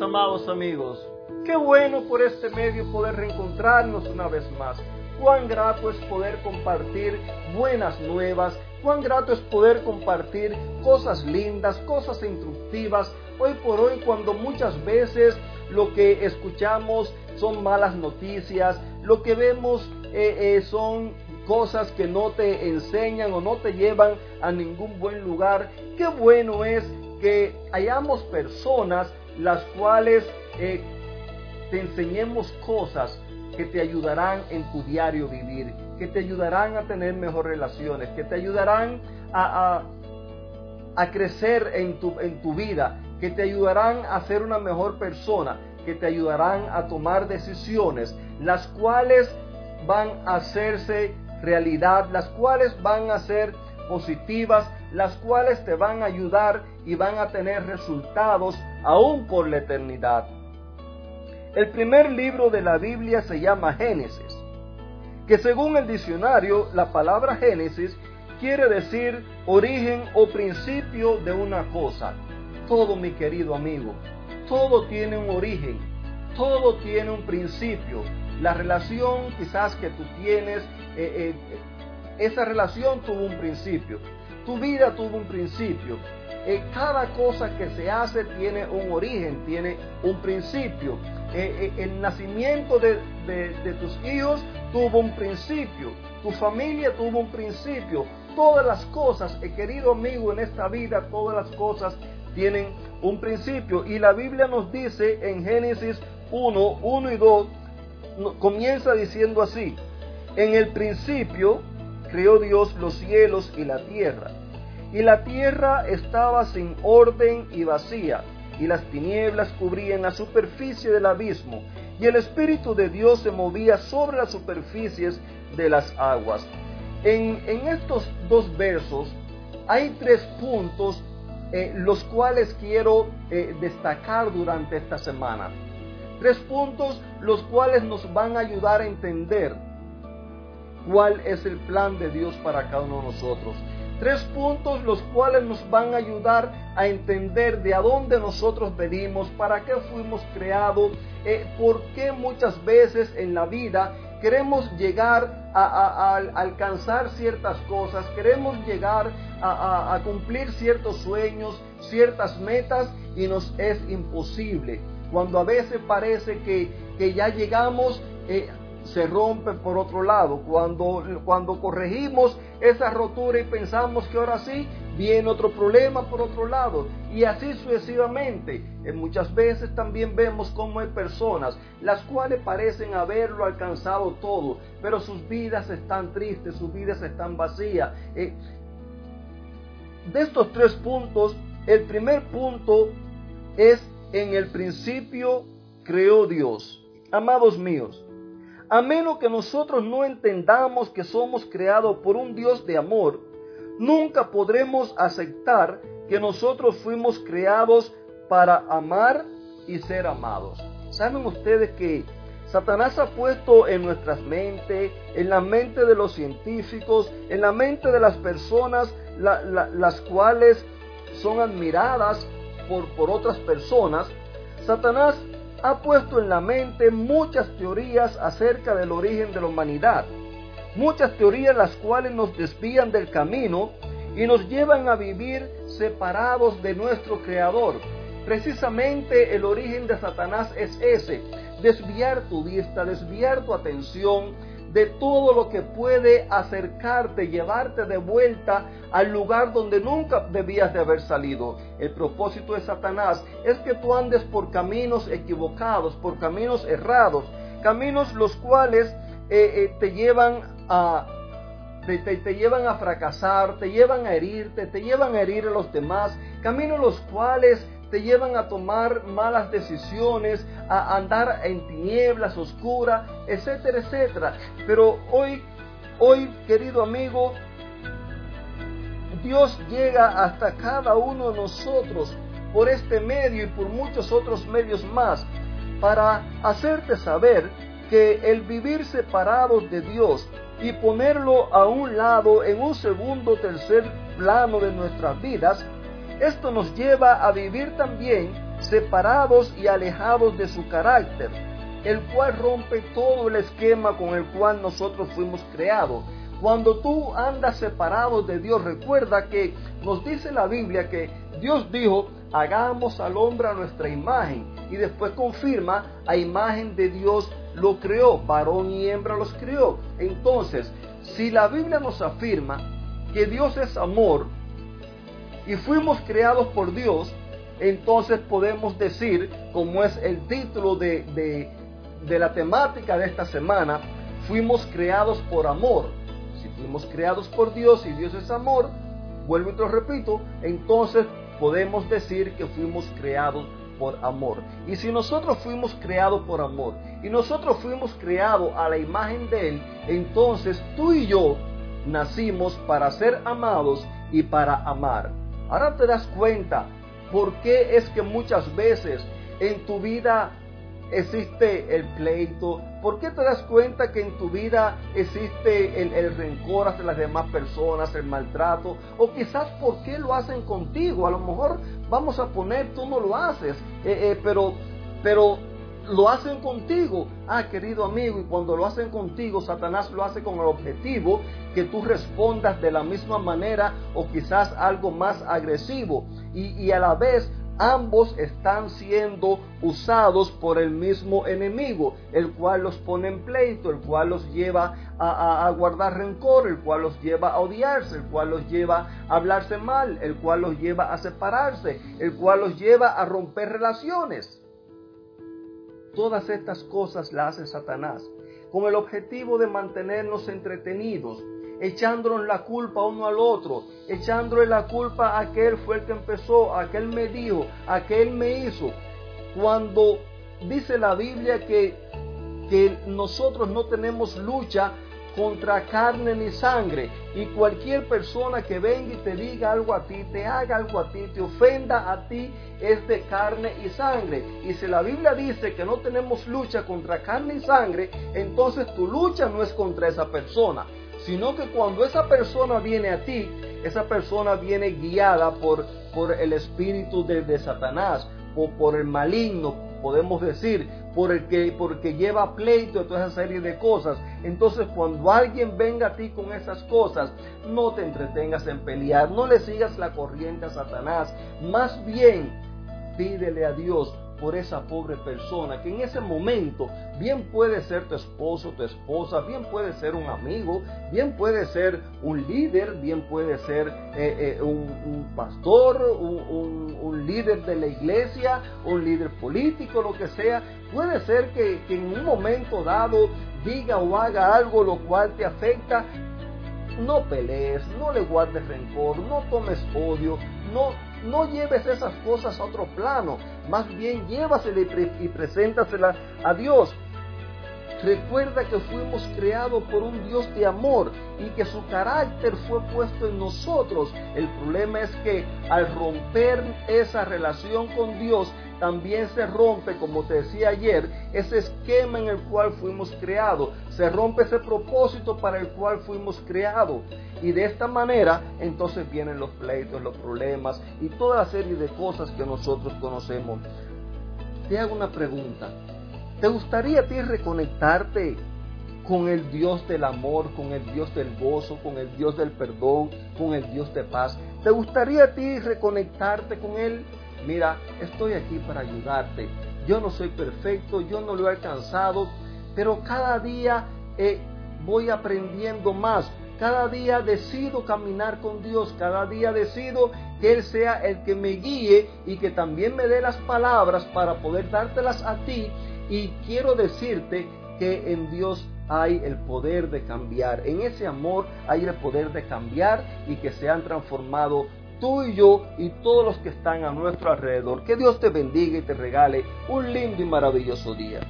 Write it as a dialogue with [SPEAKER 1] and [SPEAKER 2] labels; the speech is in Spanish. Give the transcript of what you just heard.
[SPEAKER 1] amados amigos. Qué bueno por este medio poder reencontrarnos una vez más. Cuán grato es poder compartir buenas nuevas. Cuán grato es poder compartir cosas lindas, cosas instructivas. Hoy por hoy cuando muchas veces lo que escuchamos son malas noticias, lo que vemos eh, eh, son cosas que no te enseñan o no te llevan a ningún buen lugar. Qué bueno es que hayamos personas las cuales eh, te enseñemos cosas que te ayudarán en tu diario vivir, que te ayudarán a tener mejores relaciones, que te ayudarán a, a, crecer en tu, en tu vida, que te ayudarán a ser una mejor persona, que te ayudarán a tomar decisiones, las cuales van a hacerse realidad, las cuales van a ser positivas, las cuales te van a ayudar y van a tener resultados aún por la eternidad. El primer libro de la Biblia se llama Génesis, que según el diccionario, la palabra Génesis quiere decir origen o principio de una cosa. Todo, mi querido amigo, todo tiene un origen, todo tiene un principio. La relación quizás que tú tienes, eh, eh, esa relación tuvo un principio. Tu vida tuvo un principio. Eh, cada cosa que se hace tiene un origen, tiene un principio. Eh, eh, el nacimiento de, tus hijos tuvo un principio. Tu familia tuvo un principio. Todas las cosas, querido amigo, en esta vida, todas las cosas tienen un principio. Y la Biblia nos dice en Génesis 1, 1 y 2, comienza diciendo así. En el principio creó Dios los cielos y la tierra y la tierra estaba sin orden y vacía, y las tinieblas cubrían la superficie del abismo, y el Espíritu de Dios se movía sobre las superficies de las aguas. En, estos dos versos hay tres puntos eh, los cuales quiero eh, destacar durante esta semana. Tres puntos los cuales nos van a ayudar a entender cuál es el plan de Dios para cada uno de nosotros. Tres puntos los cuales nos van a ayudar a entender de a dónde nosotros venimos, para qué fuimos creados, eh, por qué muchas veces en la vida queremos llegar a, alcanzar ciertas cosas, queremos llegar a, cumplir ciertos sueños, ciertas metas y nos es imposible. Cuando a veces parece que, que ya llegamos, eh, se rompe por otro lado. Cuando, cuando corregimos esa rotura y pensamos que ahora sí, viene otro problema por otro lado. Y así sucesivamente. En muchas veces también vemos cómo hay personas las cuales parecen haberlo alcanzado todo, pero sus vidas están tristes, sus vidas están vacías. Eh, de estos tres puntos, el primer punto es en el principio creó Dios. Amados míos, a menos que nosotros no entendamos que somos creados por un Dios de amor, nunca podremos aceptar que nosotros fuimos creados para amar y ser amados. ¿Saben ustedes que Satanás ha puesto en nuestras mentes, en la mente de los científicos, en la mente de las personas las cuales son admiradas por, por otras personas, Satanás ha puesto en la mente muchas teorías acerca del origen de la humanidad, muchas teorías las cuales nos desvían del camino y nos llevan a vivir separados de nuestro Creador. Precisamente el origen de Satanás es ese, desviar tu vista, desviar tu atención de todo lo que puede acercarte, llevarte de vuelta al lugar donde nunca debías de haber salido. El propósito de Satanás es que tú andes por caminos equivocados, por caminos errados, caminos los cuales eh, eh, te llevan a te, llevan a fracasar, te llevan a herirte, te llevan a herir a los demás, caminos los cuales te llevan a tomar malas decisiones, a andar en tinieblas oscuras, etcétera, etcétera. Pero hoy, hoy, querido amigo, Dios llega hasta cada uno de nosotros por este medio y por muchos otros medios más para hacerte saber que el vivir separados de Dios y ponerlo a un lado en un segundo tercer plano de nuestras vidas esto nos lleva a vivir también separados y alejados de su carácter, el cual rompe todo el esquema con el cual nosotros fuimos creados. Cuando tú andas separado de Dios, recuerda que nos dice la Biblia que Dios dijo, hagamos al hombre a nuestra imagen. Y después confirma, a imagen de Dios lo creó, varón y hembra los creó. Entonces, si la Biblia nos afirma que Dios es amor y fuimos creados por Dios, entonces podemos decir, como es el título de, de, la temática de esta semana, fuimos creados por amor. Si fuimos creados por Dios y Dios es amor, vuelvo y te lo repito, entonces podemos decir que fuimos creados por amor. Y si nosotros fuimos creados por amor y nosotros fuimos creados a la imagen de Él, entonces tú y yo nacimos para ser amados y para amar. Ahora te das cuenta por qué es que muchas veces en tu vida existe el pleito? ¿Por qué te das cuenta que en tu vida existe el, rencor hacia las demás personas, el maltrato? O quizás por qué lo hacen contigo. A lo mejor vamos a poner, tú no lo haces, eh, eh, pero, pero lo hacen contigo. Ah, querido amigo, y cuando lo hacen contigo, Satanás lo hace con el objetivo que tú respondas de la misma manera o quizás algo más agresivo. Y, y a la vez ambos están siendo usados por el mismo enemigo, el cual los pone en pleito, el cual los lleva a, guardar rencor, el cual los lleva a odiarse, el cual los lleva a hablarse mal, el cual los lleva a separarse, el cual los lleva a romper relaciones. Todas estas cosas las hace Satanás con el objetivo de mantenernos entretenidos, echándonos la culpa uno al otro, echándole la culpa a aquel fue el que empezó, aquel me dijo, aquel me hizo. Cuando dice la Biblia que, que nosotros no tenemos lucha contra carne ni sangre. Y cualquier persona que venga y te diga algo a ti, te haga algo a ti, te ofenda a ti, es de carne y sangre. Y si la Biblia dice que no tenemos lucha contra carne y sangre, entonces tu lucha no es contra esa persona sino que cuando esa persona viene a ti, esa persona viene guiada por, por el espíritu de, Satanás o por el maligno, podemos decir, por el que, porque lleva pleito toda esa serie de cosas. Entonces, cuando alguien venga a ti con esas cosas, no te entretengas en pelear, no le sigas la corriente a Satanás, más bien pídele a Dios por esa pobre persona que en ese momento bien puede ser tu esposo, tu esposa, bien puede ser un amigo, bien puede ser un líder, bien puede ser eh, eh, un, pastor, un, líder de la iglesia, un líder político, lo que sea. Puede ser que, que en un momento dado diga o haga algo lo cual te afecta, no pelees, no le guardes rencor, no tomes odio, no, no lleves esas cosas a otro plano, más bien llévasela y, preséntasela a Dios. Recuerda que fuimos creados por un Dios de amor y que su carácter fue puesto en nosotros. El problema es que al romper esa relación con Dios, también se rompe, como te decía ayer, ese esquema en el cual fuimos creados. Se rompe ese propósito para el cual fuimos creados. Y de esta manera, entonces vienen los pleitos, los problemas y toda la serie de cosas que nosotros conocemos. Te hago una pregunta. ¿Te gustaría a ti reconectarte con el Dios del amor, con el Dios del gozo, con el Dios del perdón, con el Dios de paz? ¿Te gustaría a ti reconectarte con Él? Mira, estoy aquí para ayudarte. Yo no soy perfecto, yo no lo he alcanzado, pero cada día eh, voy aprendiendo más. Cada día decido caminar con Dios, cada día decido que Él sea el que me guíe y que también me dé las palabras para poder dártelas a ti y quiero decirte que en Dios hay el poder de cambiar. En ese amor hay el poder de cambiar y que se han transformado tú y yo y todos los que están a nuestro alrededor. Que Dios te bendiga y te regale un lindo y maravilloso día.